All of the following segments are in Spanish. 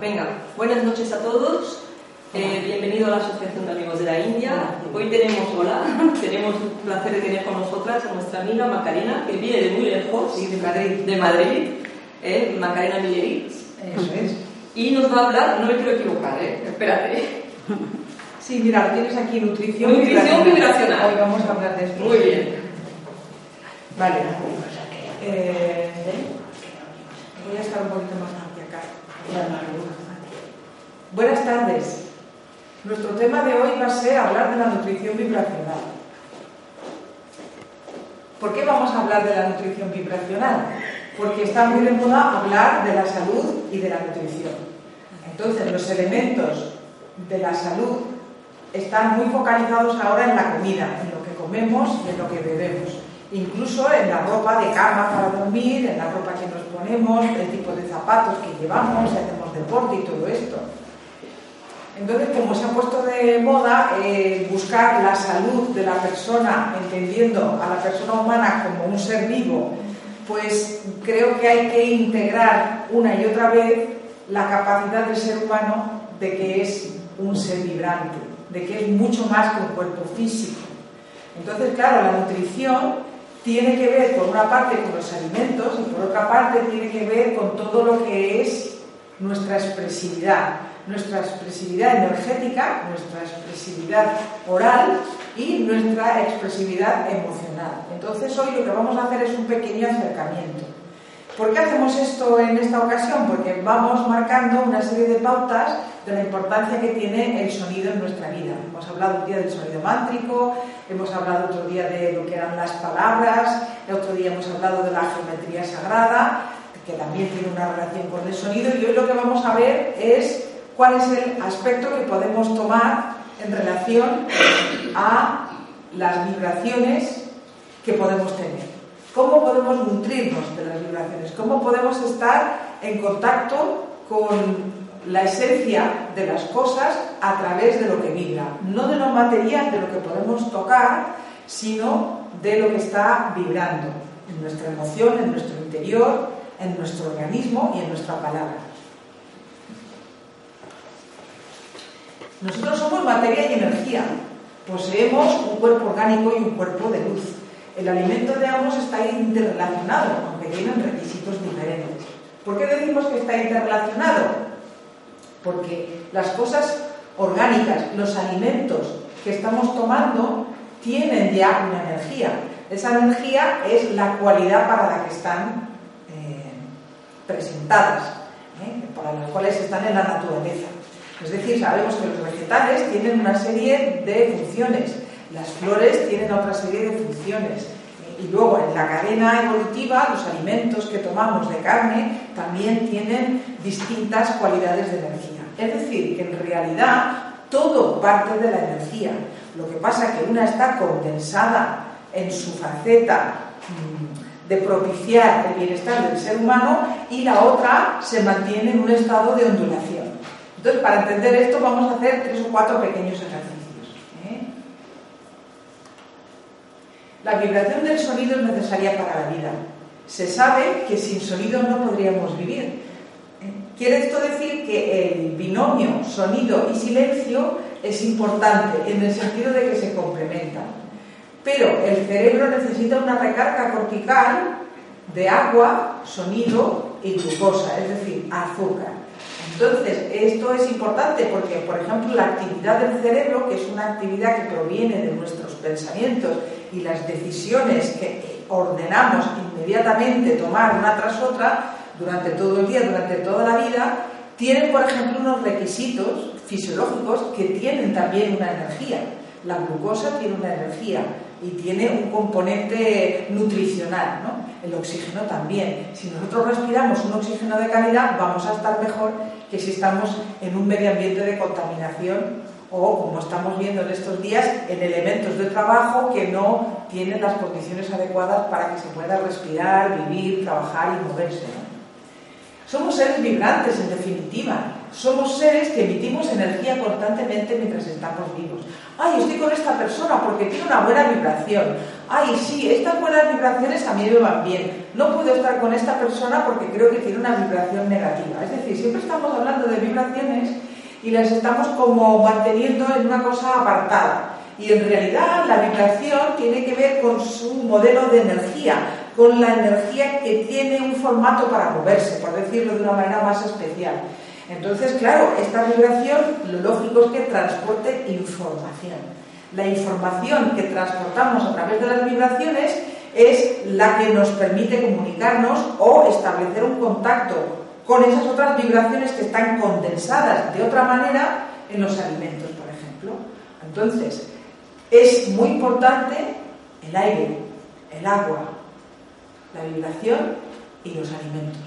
Venga, buenas noches a todos. Eh, bienvenido a la Asociación de Amigos de la India. Hoy tenemos, hola, tenemos un placer de tener con nosotras a nuestra amiga Macarena, que viene de muy lejos. Sí, de Madrid. De Madrid, eh, Macarena Milleritz. Eso es. Y nos va a hablar, no me quiero equivocar, eh, espérate. Sí, mira, tienes aquí nutrición, Nutrición vibracional. Hoy vamos a hablar de esto. Muy bien. Vale. Eh, voy a estar un poquito más. Buenas tardes. Nuestro tema de hoy va a ser hablar de la nutrición vibracional. ¿Por qué vamos a hablar de la nutrición vibracional? Porque está muy de moda hablar de la salud y de la nutrición. Entonces, los elementos de la salud están muy focalizados ahora en la comida, en lo que comemos y en lo que bebemos. Incluso en la ropa de cama para dormir, en la ropa que nos ponemos, el tipo de zapatos que llevamos, si hacemos deporte y todo esto. Entonces, como se ha puesto de moda eh, buscar la salud de la persona, entendiendo a la persona humana como un ser vivo, pues creo que hay que integrar una y otra vez la capacidad del ser humano de que es un ser vibrante, de que es mucho más que un cuerpo físico. Entonces, claro, la nutrición tiene que ver por una parte con los alimentos y por otra parte tiene que ver con todo lo que es nuestra expresividad, nuestra expresividad energética, nuestra expresividad oral y nuestra expresividad emocional. Entonces hoy lo que vamos a hacer es un pequeño acercamiento. ¿Por qué hacemos esto en esta ocasión? Porque vamos marcando una serie de pautas de la importancia que tiene el sonido en nuestra vida. Hemos hablado un día del sonido mántrico, hemos hablado otro día de lo que eran las palabras, el otro día hemos hablado de la geometría sagrada, que también tiene una relación con el sonido, y hoy lo que vamos a ver es cuál es el aspecto que podemos tomar en relación a las vibraciones que podemos tener. ¿Cómo podemos nutrirnos de las vibraciones? ¿Cómo podemos estar en contacto con la esencia de las cosas a través de lo que vibra? No de lo material, de lo que podemos tocar, sino de lo que está vibrando en nuestra emoción, en nuestro interior, en nuestro organismo y en nuestra palabra. Nosotros somos materia y energía. Poseemos un cuerpo orgánico y un cuerpo de luz. El alimento de ambos está interrelacionado, aunque tienen requisitos diferentes. ¿Por qué decimos que está interrelacionado? Porque las cosas orgánicas, los alimentos que estamos tomando, tienen ya una energía. Esa energía es la cualidad para la que están eh, presentadas, ¿eh? para las cuales están en la naturaleza. Es decir, sabemos que los vegetales tienen una serie de funciones, las flores tienen otra serie de funciones. Y luego en la cadena evolutiva, los alimentos que tomamos de carne también tienen distintas cualidades de energía. Es decir, que en realidad todo parte de la energía. Lo que pasa es que una está condensada en su faceta mm, de propiciar el bienestar del ser humano y la otra se mantiene en un estado de ondulación. Entonces, para entender esto vamos a hacer tres o cuatro pequeños ejercicios. ¿eh? La vibración del sonido es necesaria para la vida. Se sabe que sin sonido no podríamos vivir. Quiere esto decir que el binomio sonido y silencio es importante en el sentido de que se complementan. Pero el cerebro necesita una recarga cortical de agua, sonido y glucosa, es decir, azúcar. Entonces, esto es importante porque, por ejemplo, la actividad del cerebro, que es una actividad que proviene de nuestros pensamientos y las decisiones que ordenamos inmediatamente tomar una tras otra durante todo el día, durante toda la vida, tienen, por ejemplo, unos requisitos fisiológicos que tienen también una energía. La glucosa tiene una energía y tiene un componente nutricional, ¿no? El oxígeno también. Si nosotros respiramos un oxígeno de calidad, vamos a estar mejor que si estamos en un medio ambiente de contaminación o, como estamos viendo en estos días, en elementos de trabajo que no tienen las condiciones adecuadas para que se pueda respirar, vivir, trabajar y moverse. Somos seres vibrantes, en definitiva. Somos seres que emitimos energía constantemente mientras estamos vivos. Ay, estoy con esta persona porque tiene una buena vibración. Ay, sí, estas buenas vibraciones a mí me van bien. No puedo estar con esta persona porque creo que tiene una vibración negativa. Es decir, siempre estamos hablando de vibraciones y las estamos como manteniendo en una cosa apartada. Y en realidad la vibración tiene que ver con su modelo de energía, con la energía que tiene un formato para moverse, por decirlo de una manera más especial. Entonces, claro, esta vibración lo lógico es que transporte información. La información que transportamos a través de las vibraciones es la que nos permite comunicarnos o establecer un contacto con esas otras vibraciones que están condensadas de otra manera en los alimentos, por ejemplo. Entonces, es muy importante el aire, el agua, la vibración y los alimentos.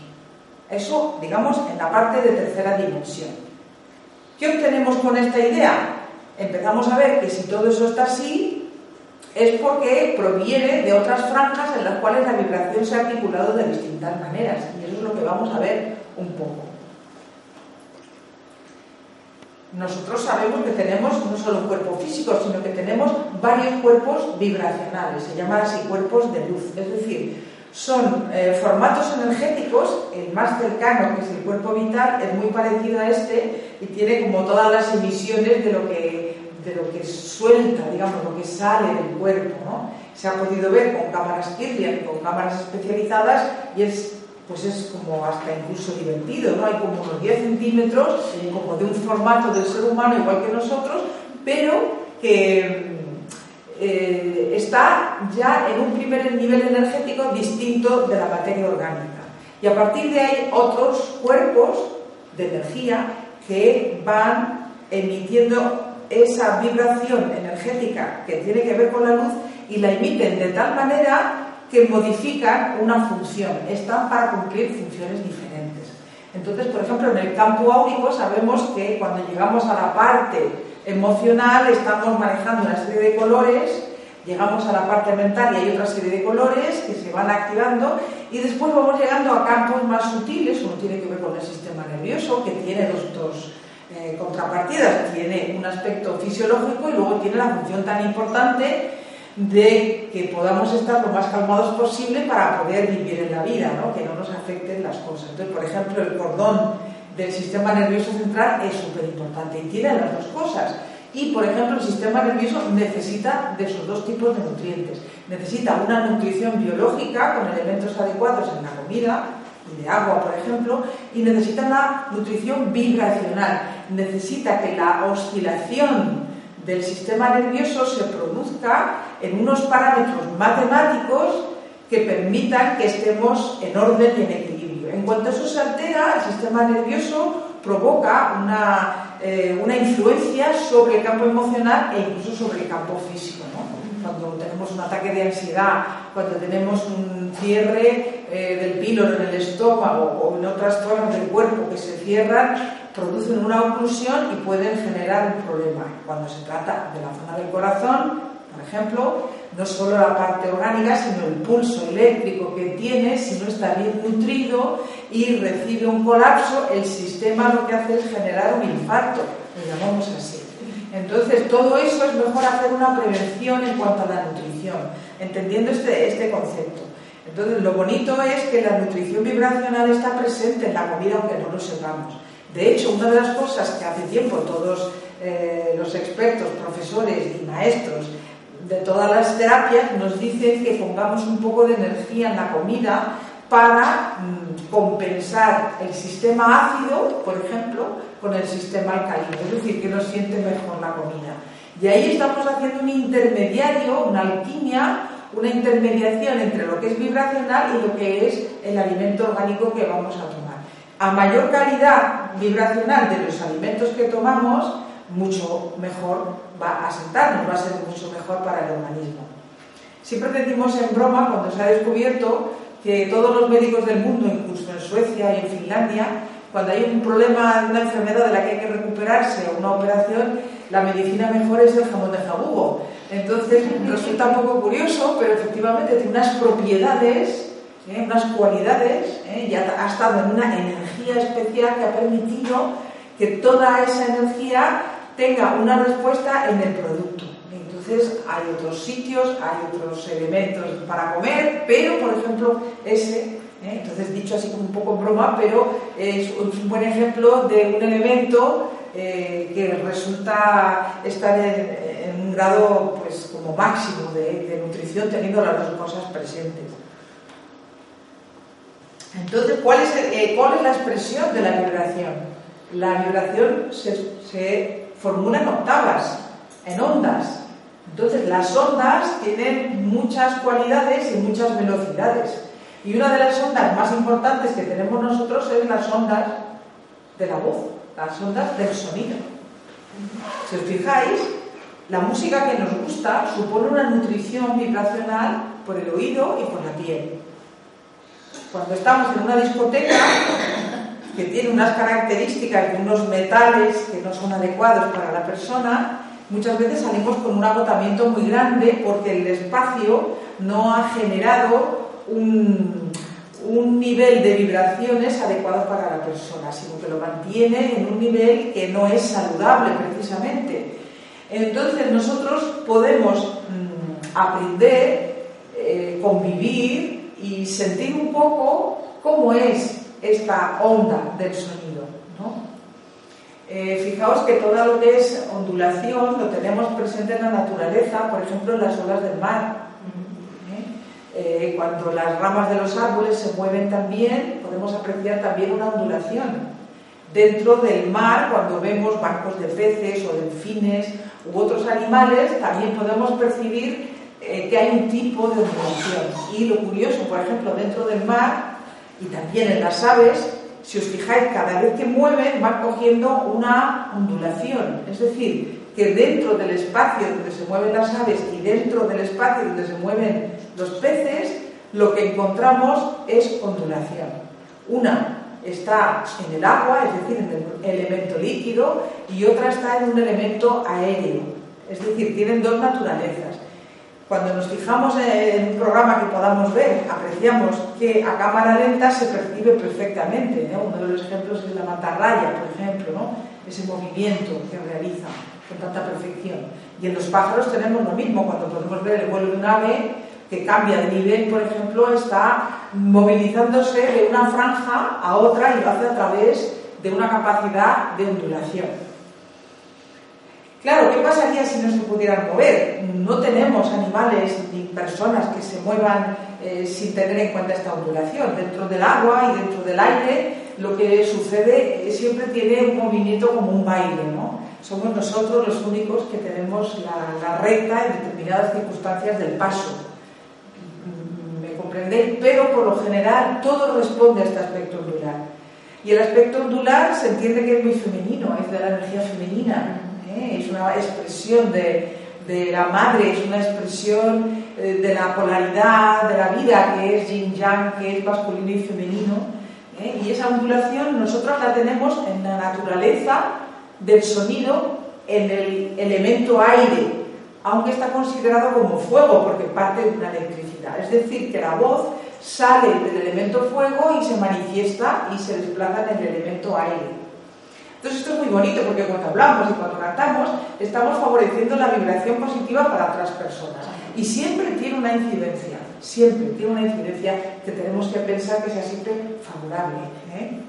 Eso, digamos, en la parte de tercera dimensión. ¿Qué obtenemos con esta idea? Empezamos a ver que si todo eso está así, es porque proviene de otras franjas en las cuales la vibración se ha articulado de distintas maneras. Y eso es lo que vamos a ver un poco nosotros sabemos que tenemos no solo un cuerpo físico, sino que tenemos varios cuerpos vibracionales, se llaman así cuerpos de luz, es decir, son eh, formatos energéticos, el más cercano, que es el cuerpo vital, es muy parecido a este y tiene como todas las emisiones de lo que, de lo que suelta, digamos, lo que sale del cuerpo. ¿no? Se ha podido ver con cámaras Kirlian, con cámaras especializadas y es pues es como hasta incluso divertido, ¿no? Hay como unos 10 centímetros, como de un formato del ser humano igual que nosotros, pero que eh, está ya en un primer nivel energético distinto de la materia orgánica. Y a partir de ahí otros cuerpos de energía que van emitiendo esa vibración energética que tiene que ver con la luz y la emiten de tal manera que modifican una función, están para cumplir funciones diferentes. Entonces, por ejemplo, en el campo áurico sabemos que cuando llegamos a la parte emocional estamos manejando una serie de colores, llegamos a la parte mental y hay otra serie de colores que se van activando y después vamos llegando a campos más sutiles, uno tiene que ver con el sistema nervioso, que tiene dos, eh, contrapartidas, tiene un aspecto fisiológico y luego tiene la función tan importante de que podamos estar lo más calmados posible para poder vivir en la vida, ¿no? que no nos afecten las cosas. Entonces, por ejemplo, el cordón del sistema nervioso central es súper importante y tiene las dos cosas. Y, por ejemplo, el sistema nervioso necesita de esos dos tipos de nutrientes. Necesita una nutrición biológica con elementos adecuados en la comida, y de agua, por ejemplo, y necesita una nutrición vibracional. Necesita que la oscilación del sistema nervioso se produzca en unos parámetros matemáticos que permitan que estemos en orden y en equilibrio. En cuanto eso se altera, el sistema nervioso provoca una, eh, una influencia sobre el campo emocional e incluso sobre el campo físico. Cuando tenemos un ataque de ansiedad, cuando tenemos un cierre eh, del píloro en el estómago o en otras zonas del cuerpo que se cierran, producen una oclusión y pueden generar un problema. Cuando se trata de la zona del corazón, por ejemplo, no solo la parte orgánica, sino el pulso eléctrico que tiene, si no está bien nutrido y recibe un colapso, el sistema lo que hace es generar un infarto, lo llamamos así. Entonces, todo eso es mejor hacer una prevención en cuanto a la nutrición, entendiendo este, este concepto. Entonces, lo bonito es que la nutrición vibracional está presente en la comida aunque no lo sepamos. De hecho, una de las cosas que hace tiempo todos eh, los expertos, profesores y maestros de todas las terapias nos dicen que pongamos un poco de energía en la comida para mm, compensar el sistema ácido, por ejemplo, con el sistema alcalino, es decir, que nos siente mejor la comida. Y ahí estamos haciendo un intermediario, una alquimia, una intermediación entre lo que es vibracional y lo que es el alimento orgánico que vamos a tomar a mayor calidad vibracional de los alimentos que tomamos, mucho mejor va a sentarnos, va a ser mucho mejor para el organismo. Siempre decimos en broma, cuando se ha descubierto que todos los médicos del mundo, incluso en Suecia y en Finlandia, cuando hay un problema, una enfermedad de la que hay que recuperarse o una operación, la medicina mejor es el jamón de jabugo. Entonces resulta un poco curioso, pero efectivamente tiene unas propiedades ¿eh? unas cualidades, ¿eh? y ha, estado en una energía especial que ha permitido que toda esa energía tenga una respuesta en el producto. Entonces hay otros sitios, hay otros elementos para comer, pero por ejemplo ese, ¿eh? entonces dicho así como un poco broma, pero es un buen ejemplo de un elemento que resulta estar en, un grado pues como máximo de, nutrición teniendo las dos cosas presentes. Entonces, ¿cuál es, eh, ¿cuál es la expresión de la vibración? La vibración se, en octavas, en ondas. Entonces, las ondas tienen muchas cualidades y muchas velocidades. Y una de las ondas más importantes que tenemos nosotros es las ondas de la voz, las ondas del sonido. Si os fijáis, la música que nos gusta supone una nutrición vibracional por el oído y por la piel. Cuando estamos en una discoteca que tiene unas características de unos metales que no son adecuados para la persona, muchas veces salimos con un agotamiento muy grande porque el espacio no ha generado un, nivel de vibraciones adecuado para la persona, sino que lo mantiene en un nivel que no es saludable precisamente. Entonces nosotros podemos mm, aprender, eh, convivir y sentir un poco cómo es esta onda del sonido. Eh, fijaos que todo lo que es ondulación lo tenemos presente en la naturaleza, por ejemplo en las olas del mar. ¿eh? Eh, cuando las ramas de los árboles se mueven también, podemos apreciar también una ondulación. Dentro del mar, cuando vemos bancos de peces o delfines u otros animales, también podemos percibir que hay un tipo de ondulación. Y lo curioso, por ejemplo, dentro del mar y también en las aves, si os fijáis, cada vez que mueven van cogiendo una ondulación. Es decir, que dentro del espacio donde se mueven las aves y dentro del espacio donde se mueven los peces, lo que encontramos es ondulación. Una está en el agua, es decir, en el elemento líquido, y otra está en un elemento aéreo. Es decir, tienen dos naturalezas. Cuando nos fijamos en un programa que podamos ver, apreciamos que a cámara lenta se percibe perfectamente. Uno de los ejemplos es la mantarraya, por ejemplo, ¿no? ese movimiento que realiza con tanta perfección. Y en los pájaros tenemos lo mismo, cuando podemos ver el vuelo de un ave que cambia de nivel, por ejemplo, está movilizándose de una franja a otra y lo hace a través de una capacidad de ondulación. Claro, ¿qué pasaría si no se pudieran mover? No tenemos animales ni personas que se muevan eh, sin tener en cuenta esta ondulación. Dentro del agua y dentro del aire lo que sucede siempre tiene un movimiento como un baile, ¿no? Somos nosotros los únicos que tenemos la, recta en determinadas circunstancias del paso. ¿Me comprendéis? Pero por lo general todo responde a este aspecto ondular. Y el aspecto ondular se entiende que es muy femenino, es de la energía femenina ¿eh? es una expresión de, la madre, es una expresión eh, de la polaridad de la vida, que es yin-yang, que es masculino y femenino. ¿eh? Y esa ondulación nosotros la tenemos en la naturaleza del sonido, en el elemento aire, aunque está considerado como fuego porque parte de una electricidad. Es decir, que la voz sale del elemento fuego y se manifiesta y se desplaza en el elemento aire. Entonces esto es muy bonito porque cuando hablamos y cuando cantamos estamos favoreciendo la vibración positiva para otras personas. Y siempre tiene una incidencia, siempre tiene una incidencia que tenemos que pensar que sea siempre favorable. ¿eh?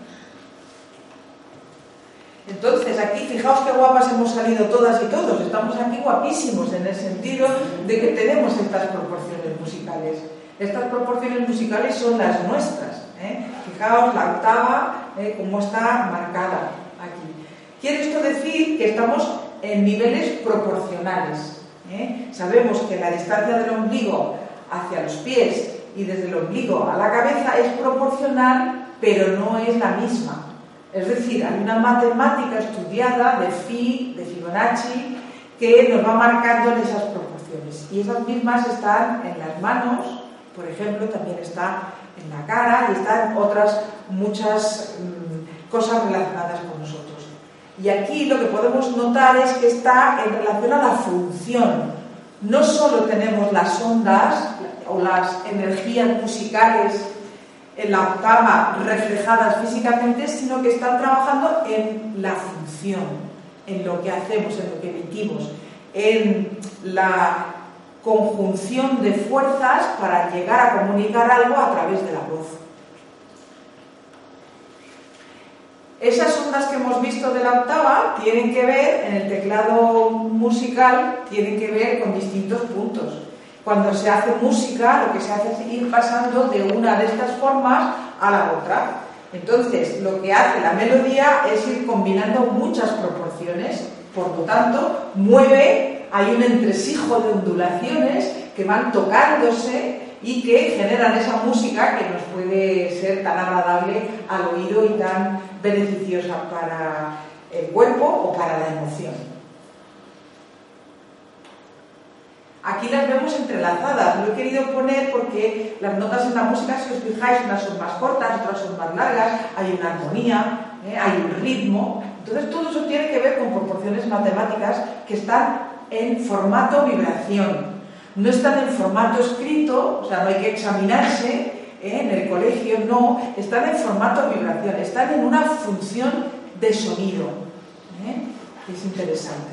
Entonces, aquí fijaos qué guapas hemos salido todas y todos. Estamos aquí guapísimos en el sentido de que tenemos estas proporciones musicales. Estas proporciones musicales son las nuestras. ¿eh? Fijaos la octava, ¿eh? cómo está marcada. Quiere esto decir que estamos en niveles proporcionales. ¿eh? Sabemos que la distancia del ombligo hacia los pies y desde el ombligo a la cabeza es proporcional, pero no es la misma. Es decir, hay una matemática estudiada de Phi, de Fibonacci, que nos va marcando esas proporciones. Y esas mismas están en las manos, por ejemplo, también está en la cara y están otras muchas mm, cosas relacionadas con nosotros. Y aquí lo que podemos notar es que está en relación a la función. No solo tenemos las ondas o las energías musicales en la octava reflejadas físicamente, sino que están trabajando en la función, en lo que hacemos, en lo que emitimos, en la conjunción de fuerzas para llegar a comunicar algo a través de la voz. Esas ondas que hemos visto de la octava tienen que ver, en el teclado musical, tienen que ver con distintos puntos. Cuando se hace música, lo que se hace es ir pasando de una de estas formas a la otra. Entonces, lo que hace la melodía es ir combinando muchas proporciones, por lo tanto, mueve, hay un entresijo de ondulaciones que van tocándose y que generan esa música que nos puede ser tan agradable al oído y tan beneficiosa para el cuerpo o para la emoción. Aquí las vemos entrelazadas, lo he querido poner porque las notas en la música, si os fijáis, unas son más cortas, otras son más largas, hay una armonía, ¿eh? hay un ritmo. Entonces todo eso tiene que ver con proporciones matemáticas que están en formato vibración. No están en formato escrito, o sea, no hay que examinarse ¿eh? en el colegio, no, están en formato vibración, están en una función de sonido. ¿eh? Es interesante.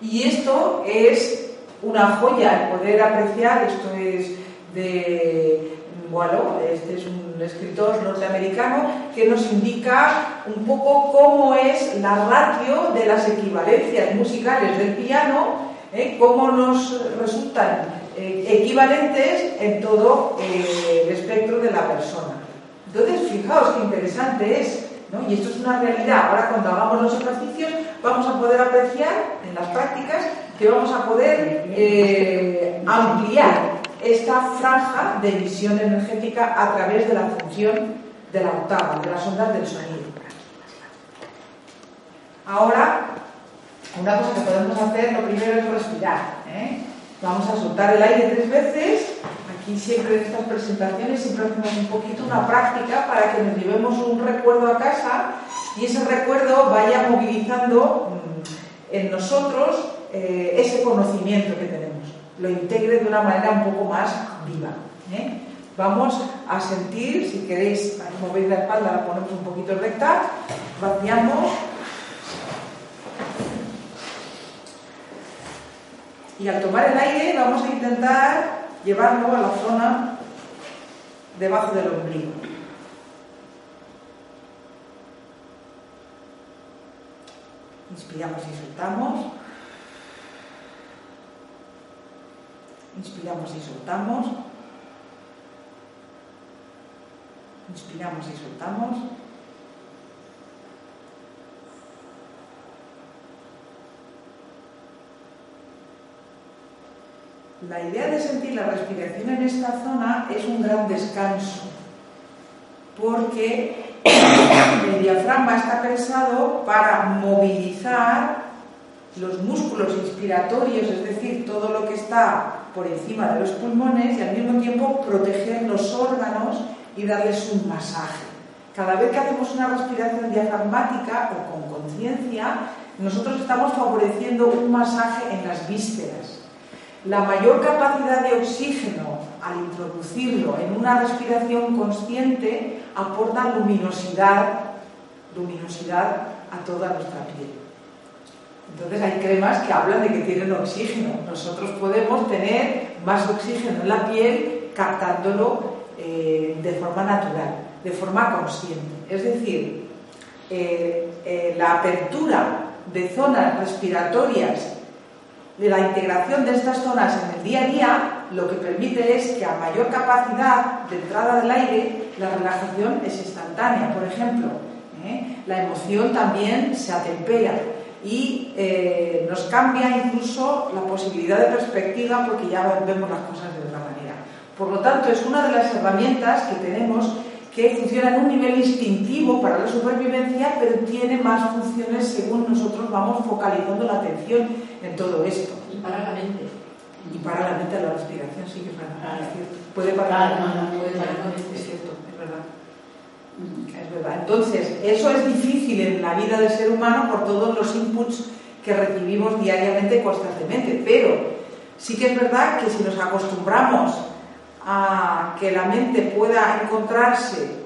Y esto es una joya, el poder apreciar, esto es de Boileau, este es un escritor norteamericano que nos indica un poco cómo es la ratio de las equivalencias musicales del piano, ¿eh? cómo nos resultan eh, equivalentes en todo eh, el espectro de la persona. Entonces, fijaos qué interesante es, ¿no? y esto es una realidad. Ahora, cuando hagamos los ejercicios, vamos a poder apreciar en las prácticas que vamos a poder eh, ampliar esta franja de emisión energética a través de la función de la octava, de las ondas del sonido. Ahora, una cosa que podemos hacer, lo primero es respirar. Vamos a soltar el aire tres veces. Aquí siempre en estas presentaciones siempre hacemos un poquito una práctica para que nos llevemos un recuerdo a casa y ese recuerdo vaya movilizando mm, en nosotros eh, ese conocimiento que tenemos, lo integre de una manera un poco más viva. ¿eh? Vamos a sentir, si queréis, mover la espalda, la ponemos un poquito recta, vaciamos. Y al tomar el aire vamos a intentar llevarlo a la zona debajo del ombligo. Inspiramos y soltamos. Inspiramos y soltamos. Inspiramos y soltamos. La idea de sentir la respiración en esta zona es un gran descanso, porque el diafragma está pensado para movilizar los músculos inspiratorios, es decir, todo lo que está por encima de los pulmones y al mismo tiempo proteger los órganos y darles un masaje. Cada vez que hacemos una respiración diafragmática o con conciencia, nosotros estamos favoreciendo un masaje en las vísceras. La mayor capacidad de oxígeno al introducirlo en una respiración consciente aporta luminosidad, luminosidad a toda nuestra piel. Entonces hay cremas que hablan de que tienen oxígeno. Nosotros podemos tener más oxígeno en la piel captándolo eh, de forma natural, de forma consciente. Es decir, eh, eh, la apertura de zonas respiratorias, de la integración de estas zonas en el día a día, lo que permite es que a mayor capacidad de entrada del aire, la relajación es instantánea. Por ejemplo, la emoción también se atempera y eh, nos cambia incluso la posibilidad de perspectiva porque ya vemos las cosas de otra manera. Por lo tanto, es una de las herramientas que tenemos que funciona en un nivel instintivo para la supervivencia, pero tiene más funciones según nosotros vamos focalizando la atención en todo esto. Y para la mente. Y para la mente la respiración, sí que es verdad. Puede parar, puede parar, es cierto, es verdad. Es verdad. Entonces, eso es difícil en la vida del ser humano por todos los inputs que recibimos diariamente constantemente, pero sí que es verdad que si nos acostumbramos a que la mente pueda encontrarse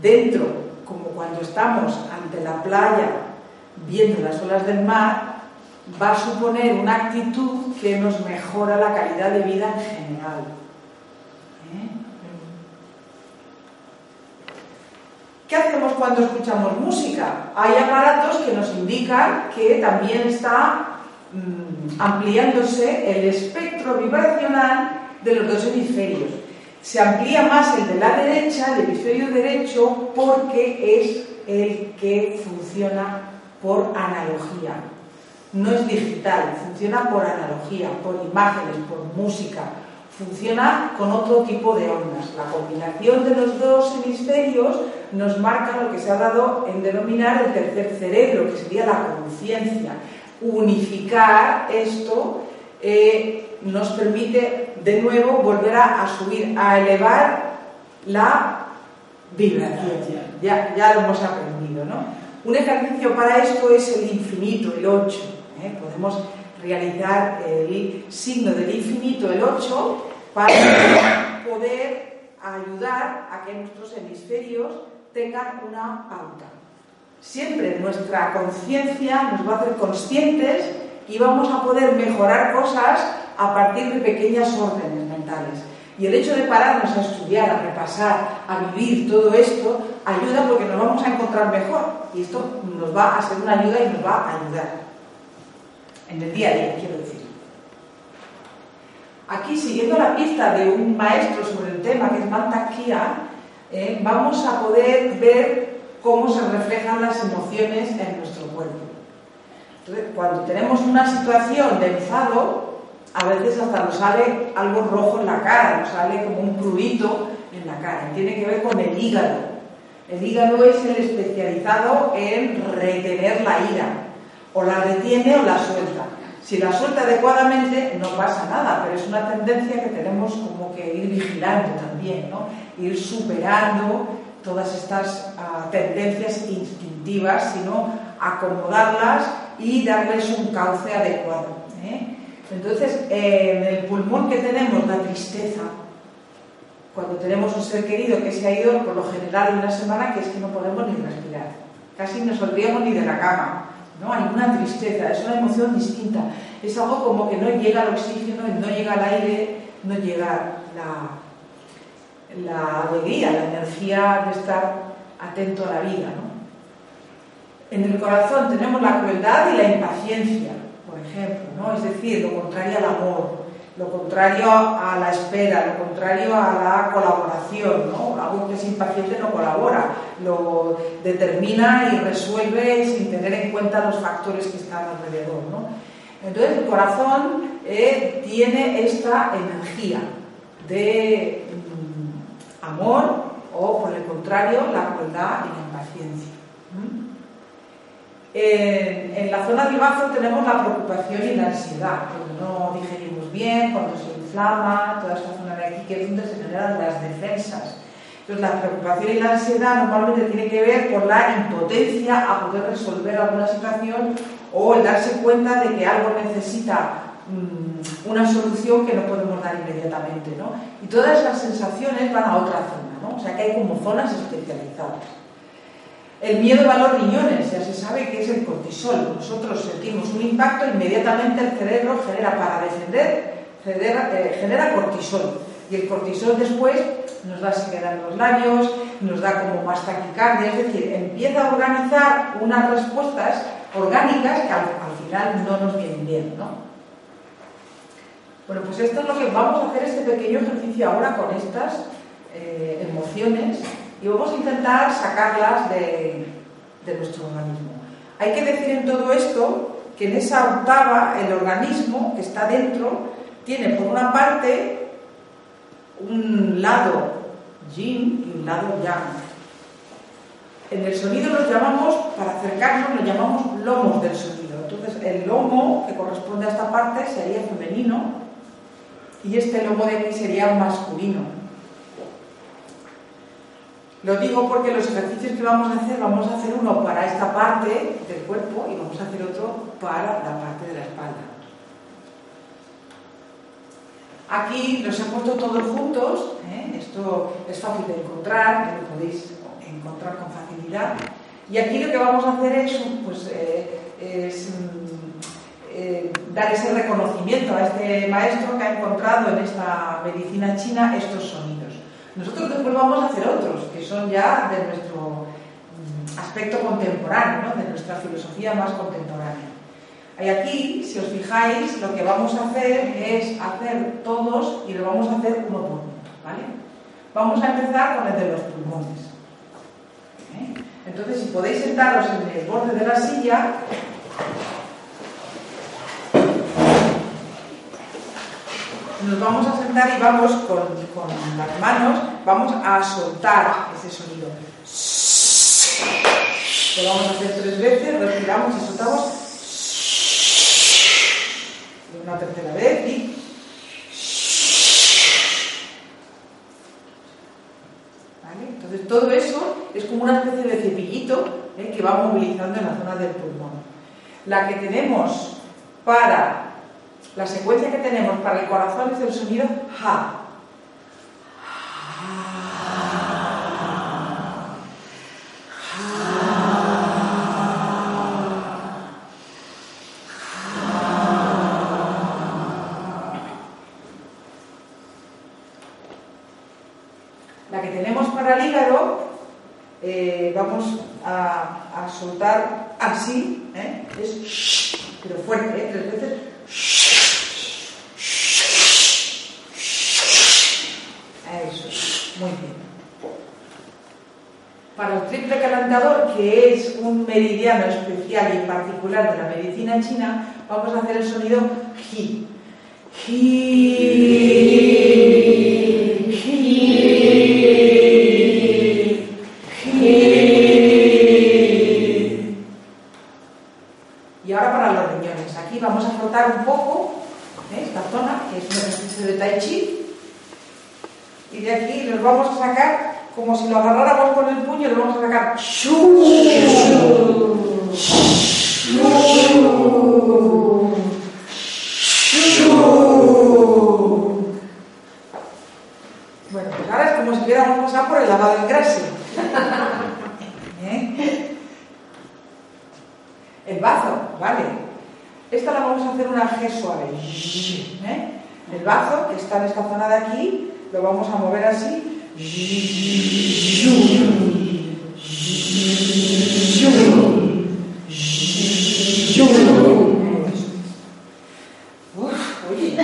dentro, como cuando estamos ante la playa viendo las olas del mar, va a suponer una actitud que nos mejora la calidad de vida en general. ¿Eh? ¿Qué hacemos cuando escuchamos música? Hay aparatos que nos indican que también está mm, ampliándose el espectro vibracional de los dos hemisferios. Se amplía más el de la derecha, el hemisferio derecho, porque es el que funciona por analogía. No es digital, funciona por analogía, por imágenes, por música, funciona con otro tipo de ondas. La combinación de los dos hemisferios nos marca lo que se ha dado en denominar el tercer cerebro, que sería la conciencia. Unificar esto eh, nos permite de nuevo volver a, subir, a elevar la vibración. Ya, lo hemos aprendido, ¿no? Un ejercicio para esto es el infinito, el 8. ¿eh? Podemos realizar el signo del infinito, el 8, para poder ayudar a que nuestros hemisferios tengan una pauta. Siempre nuestra conciencia nos va a hacer conscientes y vamos a poder mejorar cosas a partir de pequeñas órdenes mentales. Y el hecho de pararnos a estudiar, a repasar, a vivir todo esto, ayuda porque nos vamos a encontrar mejor. Y esto nos va a ser una ayuda y nos va a ayudar en el día a día, quiero decir. Aquí, siguiendo la pista de un maestro sobre el tema, que es Mantakia, eh, vamos a poder ver cómo se reflejan las emociones en nuestro. Entonces, cuando tenemos una situación de enfado, a veces hasta nos sale algo rojo en la cara, nos sale como un prurito en la cara. tiene que ver con el hígado. El hígado es el especializado en retener la ira. O la retiene o la suelta. Si la suelta adecuadamente no pasa nada, pero es una tendencia que tenemos como que ir vigilando también, ¿no? Ir superando todas estas ah, tendencias instintivas, sino acomodarlas y darles un cauce adecuado. ¿eh? Entonces, en el pulmón que tenemos, la tristeza, cuando tenemos un ser querido que se ha ido, por lo general, en una semana, que es que no podemos ni respirar. Casi no nos olvidamos ni de la cama. ¿no? Hay una tristeza, es una emoción distinta. Es algo como que no llega el oxígeno, no llega el aire, no llega la, la alegría, la energía de estar atento a la vida. ¿no? En el corazón tenemos la crueldad y la impaciencia, por ejemplo, ¿no? es decir, lo contrario al amor lo contrario a la espera, lo contrario a la colaboración, ¿no? Algo que es impaciente no colabora, lo determina y resuelve sin tener en cuenta los factores que están alrededor, ¿no? Entonces el corazón eh, tiene esta energía de mm, amor o por el contrario la crueldad y la impaciencia. En, la zona del bazo tenemos la preocupación y la ansiedad, cuando no digerimos bien, cuando se inflama, toda esta zona de aquí que es donde se generan las defensas. Entonces la preocupación y la ansiedad normalmente tiene que ver con la impotencia a poder resolver alguna situación o el darse cuenta de que algo necesita mm, una solución que no podemos dar inmediatamente. ¿no? Y todas esas sensaciones van a otra zona, ¿no? o sea que hay como zonas especializadas. El miedo va a los riñones, ya se sabe que es el cortisol. Nosotros sentimos un impacto, inmediatamente el cerebro genera para defender, eh, genera, cortisol. Y el cortisol después nos da sequedad en los labios, nos da como más taquicardia, es decir, empieza a organizar unas respuestas orgánicas que al, final no nos vienen bien, ¿no? Bueno, pues esto es lo que vamos a hacer este pequeño ejercicio ahora con estas eh, emociones y vamos a intentar sacarlas de, nuestro organismo. Hay que decir en todo esto que en esa octava el organismo que está dentro tiene por una parte un lado yin y un lado yang. En el sonido los llamamos, para acercarnos, los llamamos lomos del sonido. Entonces el lomo que corresponde a esta parte sería femenino y este lomo de aquí sería masculino. Lo digo porque los ejercicios que vamos a hacer, vamos a hacer uno para esta parte del cuerpo y vamos a hacer otro para la parte de la espalda. Aquí los he puesto todos juntos, ¿eh? esto es fácil de encontrar, lo podéis encontrar con facilidad. Y aquí lo que vamos a hacer es, pues, eh, mm, eh, dar ese reconocimiento a este maestro que ha encontrado en esta medicina china estos sonidos. Nosotros después vamos a hacer otros, que son ya de nuestro mm, aspecto contemporáneo, de nuestra filosofía más contemporánea. Y aquí, si os fijáis, lo que vamos a hacer es hacer todos y lo vamos a hacer uno por uno, ¿vale? Vamos a empezar con el de los pulmones. ¿eh? Entonces, si podéis sentaros en el borde de la silla, nos vamos a sentar y vamos con, con las manos, vamos a soltar ese sonido. Lo vamos a hacer tres veces, respiramos y soltamos una tercera vez y. Entonces todo eso es como una especie de cepillito ¿eh? que va movilizando en la zona del pulmón. La que tenemos para la secuencia que tenemos para el corazón es el sonido ja. vamos a, soltar así, ¿eh? es pero fuerte, ¿eh? tres veces. Eso, muy bien. Para el triple calentador, que es un meridiano especial y particular de la medicina china, vamos a hacer el sonido ji. un poco ¿eh? esta zona, que es un ejercicio de tai chi, y de aquí los vamos a sacar como si lo agarráramos con el puño, lo vamos a sacar. Bueno, pues ahora es como si hubiéramos pasado por el lavado en grasa. ¿Eh? El bazo, ¿vale? Esta la vamos a hacer una G suave. ¿eh? El bazo, que está en esta zona de aquí, lo vamos a mover así. oye.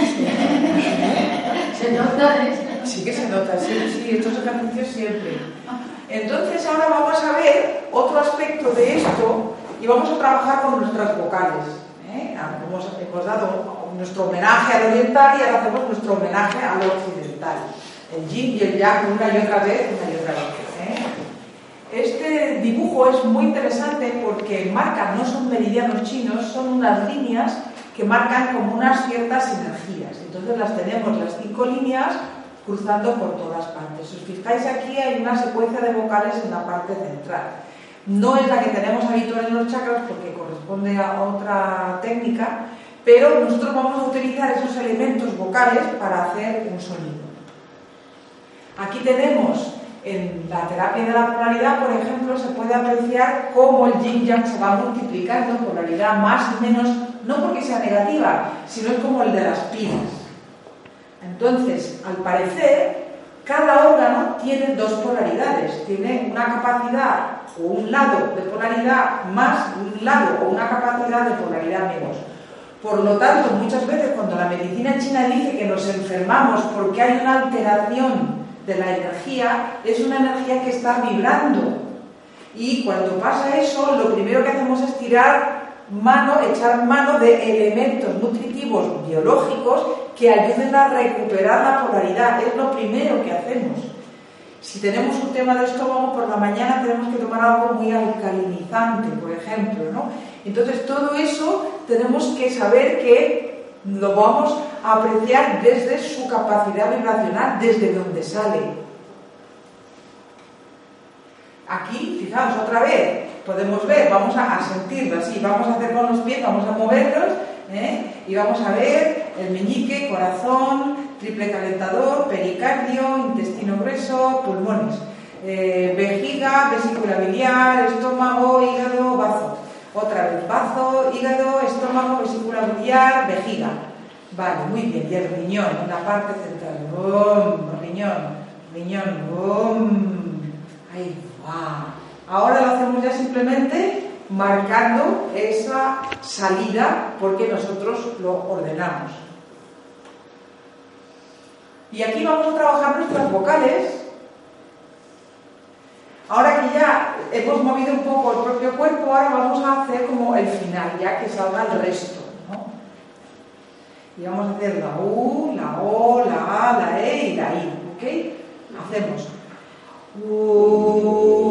Se nota, Sí que se nota, sí, sí, estos ejercicios siempre. Entonces ahora vamos a ver otro aspecto de esto y vamos a trabajar con nuestras vocales. ¿eh? Hemos, hemos, dado nuestro homenaje al nuestro homenaje al occidental. El yin y el yang una y otra vez, una y otra vez. ¿eh? Este dibujo es muy interesante porque marcan, no son meridianos chinos, son unas líneas que marcan como unas ciertas energías. Entonces las tenemos las cinco líneas cruzando por todas partes. Si os fijáis aquí hay una secuencia de vocales en la parte central. No es la que tenemos habitual en los chakras porque corresponde a otra técnica, pero nosotros vamos a utilizar esos elementos vocales para hacer un sonido. Aquí tenemos en la terapia de la polaridad, por ejemplo, se puede apreciar cómo el yin yang se va multiplicando, polaridad más y menos, no porque sea negativa, sino es como el de las pilas. Entonces, al parecer, cada órgano tiene dos polaridades, tiene una capacidad o un lado de polaridad más un lado o una capacidad de polaridad menos. Por lo tanto, muchas veces cuando la medicina china dice que nos enfermamos porque hay una alteración de la energía, es una energía que está vibrando. Y cuando pasa eso, lo primero que hacemos es tirar mano, echar mano de elementos nutritivos biológicos que ayuden a recuperar la polaridad. Es lo primero que hacemos. Si tenemos un tema de estómago, por la mañana tenemos que tomar algo muy alcalinizante, por ejemplo, ¿no? Entonces, todo eso tenemos que saber que lo vamos a apreciar desde su capacidad vibracional, desde donde sale. Aquí, fijaos otra vez, podemos ver, vamos a, sentirlo así, vamos a hacer con los pies, vamos a moverlos ¿eh? y vamos a ver el meñique, corazón, triple calentador, pericardio, intestino grueso, pulmones, eh, vejiga, vesícula biliar, estómago, hígado, bazo. Otra vez, bazo, hígado, estómago, vesícula biliar, vejiga. Vale, muy bien. Y el riñón, la parte central. ¡Bum! Riñón, riñón. ¡Bum! Ahí, ¡guau! Ahora lo hacemos ya simplemente marcando esa salida porque nosotros lo ordenamos. Y aquí vamos a trabajar nuestras vocales. Ahora que ya hemos movido un poco el propio cuerpo, ahora vamos a hacer como el final, ya que salga el resto. Y vamos a hacer la U, la O, la A, la E y la I. ¿Ok? Hacemos. Por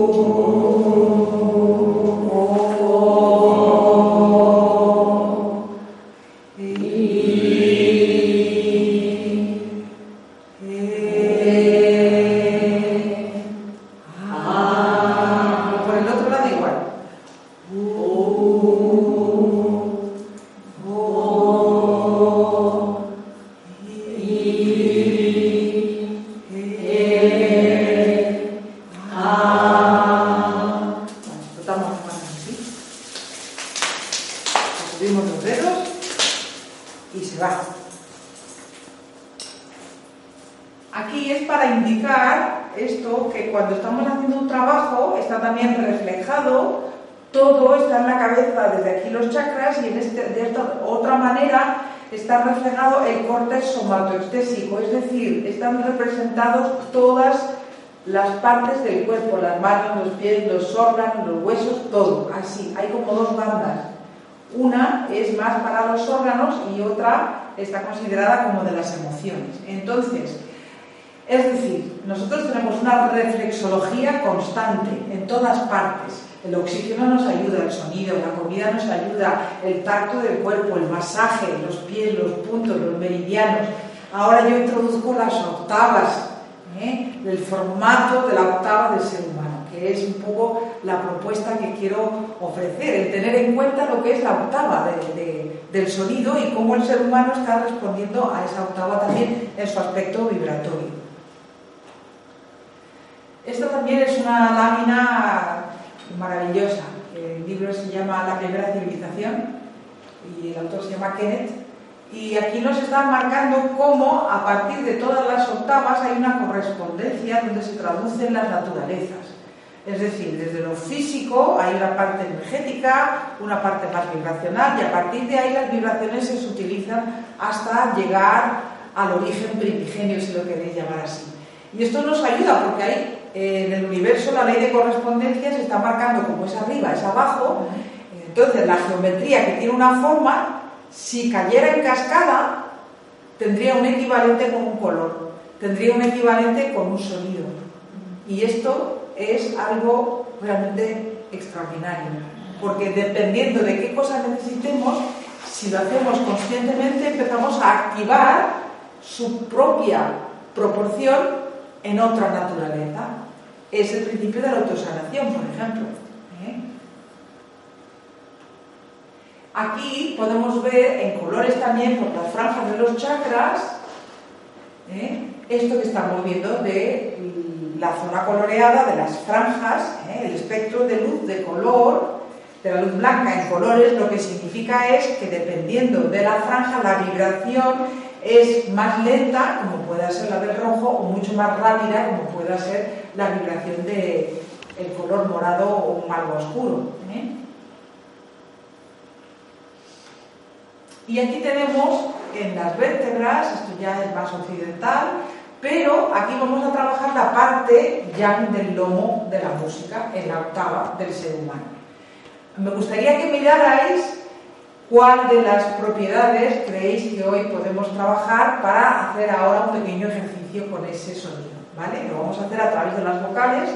así, hay como dos bandas. Una es más para los órganos y otra está considerada como de las emociones. Entonces, es decir, nosotros tenemos una reflexología constante en todas partes. El oxígeno nos ayuda, el sonido, la comida nos ayuda, el tacto del cuerpo, el masaje, los pies, los puntos, los meridianos. Ahora yo introduzco las octavas, ¿eh? el formato de la octava del ser que es un poco la propuesta que quiero ofrecer, el tener en cuenta lo que es la octava de- de- del sonido y cómo el ser humano está respondiendo a esa octava también en su aspecto vibratorio. Esta también es una lámina maravillosa. El libro se llama La primera civilización y el autor se llama Kenneth. Y aquí nos está marcando cómo a partir de todas las octavas hay una correspondencia donde se traducen las naturalezas. Es decir, desde lo físico hay una parte energética, una parte más vibracional y a partir de ahí las vibraciones se utilizan hasta llegar al origen primigenio, si lo queréis llamar así. Y esto nos ayuda porque ahí eh, en el universo la ley de correspondencia se está marcando como es arriba, es abajo. Entonces la geometría que tiene una forma, si cayera en cascada, tendría un equivalente con un color, tendría un equivalente con un sonido. Y esto es algo realmente extraordinario, porque dependiendo de qué cosas necesitemos, si lo hacemos conscientemente, empezamos a activar su propia proporción en otra naturaleza. Es el principio de la autosanación, por ejemplo. ¿eh? Aquí podemos ver en colores también por las franjas de los chakras ¿eh? esto que estamos viendo de la zona coloreada de las franjas, ¿eh? el espectro de luz, de color, de la luz blanca en colores, lo que significa es que dependiendo de la franja la vibración es más lenta, como pueda ser la del rojo, o mucho más rápida, como pueda ser la vibración de el color morado o un algo oscuro. ¿eh? Y aquí tenemos en las vértebras, esto ya es más occidental, pero aquí vamos a trabajar la parte yang del lomo de la música, en la octava del ser humano. Me gustaría que mirarais cuál de las propiedades creéis que hoy podemos trabajar para hacer ahora un pequeño ejercicio con ese sonido, ¿vale? Lo vamos a hacer a través de las vocales.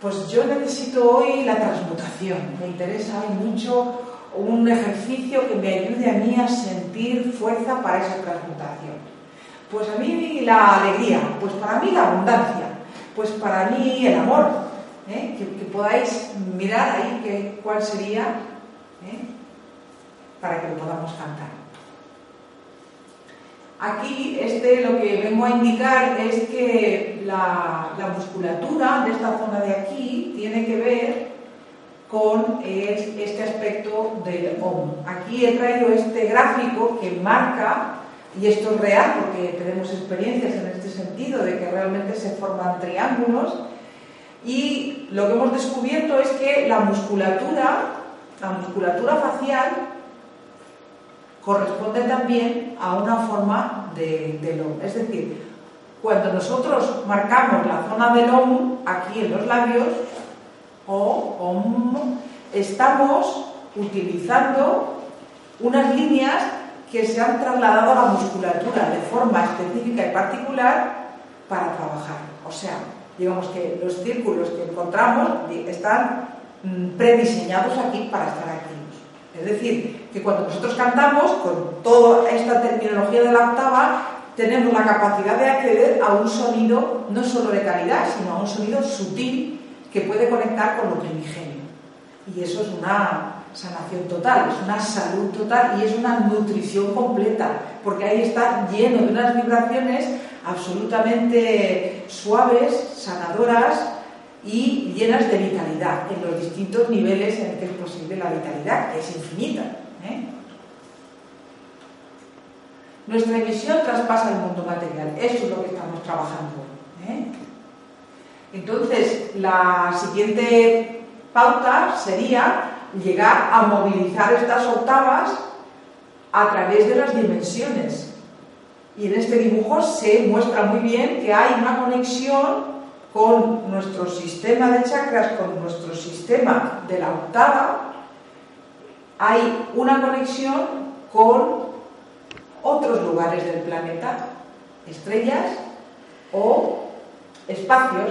Pues yo necesito hoy la transmutación, me interesa hoy mucho un ejercicio que me ayude a mí a sentir fuerza para esa transmutación. Pues a mí la alegría, pues para mí la abundancia, pues para mí el amor, ¿eh? que, podáis mirar ahí que, cuál sería ¿eh? para que lo podamos cantar. Aquí, este lo que vengo a indicar es que la, la musculatura de esta zona de aquí tiene que ver con este aspecto del OM. Aquí he traído este gráfico que marca, y esto es real porque tenemos experiencias en este sentido de que realmente se forman triángulos, y lo que hemos descubierto es que la musculatura, la musculatura facial, corresponde también a una forma de, del OM. Es decir, cuando nosotros marcamos la zona del OM aquí en los labios, o OM, estamos utilizando unas líneas que se han trasladado a la musculatura de forma específica y particular para trabajar. O sea, digamos que los círculos que encontramos están mm, prediseñados aquí para estar activos. Es decir, que cuando nosotros cantamos, con toda esta terminología de la octava, tenemos la capacidad de acceder a un sonido no solo de calidad, sino a un sonido sutil que puede conectar con lo primigenio. Y eso es una sanación total, es una salud total y es una nutrición completa, porque ahí está lleno de unas vibraciones absolutamente suaves, sanadoras y llenas de vitalidad en los distintos niveles en que es posible la vitalidad, que es infinita. ¿eh? Nuestra emisión traspasa el mundo material, eso es lo que estamos trabajando. ¿eh? Entonces, la siguiente pauta sería llegar a movilizar estas octavas a través de las dimensiones. Y en este dibujo se muestra muy bien que hay una conexión con nuestro sistema de chakras, con nuestro sistema de la octava. Hay una conexión con otros lugares del planeta, estrellas o espacios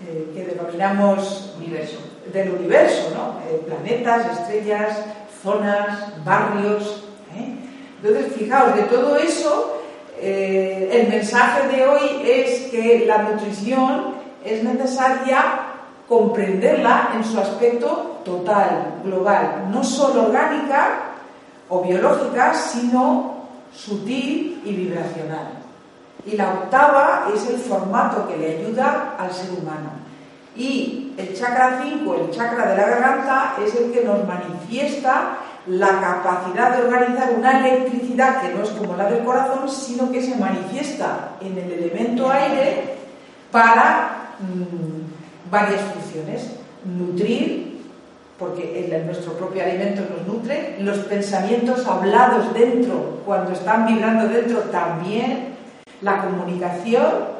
eh, que denominamos universo. Del universo, ¿no? Eh, planetas, estrellas, zonas, barrios. ¿eh? Entonces, fijaos, de todo eso, el mensaje de hoy es que la nutrición es necesaria comprenderla en su aspecto total, global, no solo orgánica o biológica, sino sutil y vibracional. Y la octava es el formato que le ayuda al ser humano. Y el chakra 5, el chakra de la garganta, es el que nos manifiesta la capacidad de organizar una electricidad que no es como la del corazón, sino que se manifiesta en el elemento aire para mm, varias funciones. Nutrir, porque el, nuestro propio alimento nos nutre, los pensamientos hablados dentro, cuando están vibrando dentro, también la comunicación,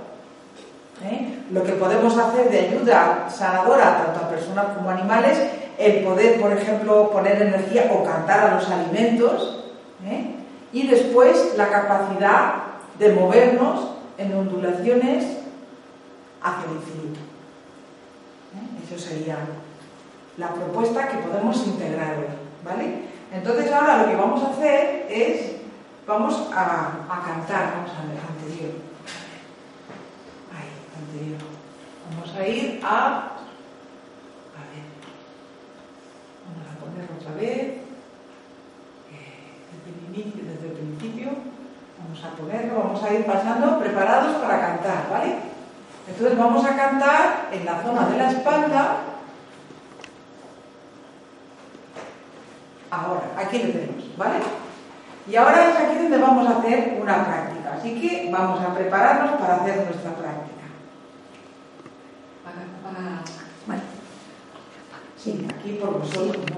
¿eh? lo que podemos hacer de ayuda sanadora tanto a personas como animales, el poder, por ejemplo, poner energía o cantar a los alimentos, ¿eh? y después la capacidad de movernos en ondulaciones hacia el infinito. ¿eh? Eso sería la propuesta que podemos integrar hoy, ¿vale? Entonces ahora lo que vamos a hacer es Vamos a, cantar, vamos a ver, anterior. Vamos a ir a. A ver. Vamos a poner otra vez. Eh, desde el principio. Vamos a ponerlo, vamos a ir pasando preparados para cantar, ¿vale? Entonces vamos a cantar en la zona de la espalda. Ahora, aquí lo tenemos, ¿vale? Y ahora es aquí donde vamos a hacer una práctica. Así que vamos a prepararnos para hacer nuestra práctica. Para... Sí, aquí por vosotros.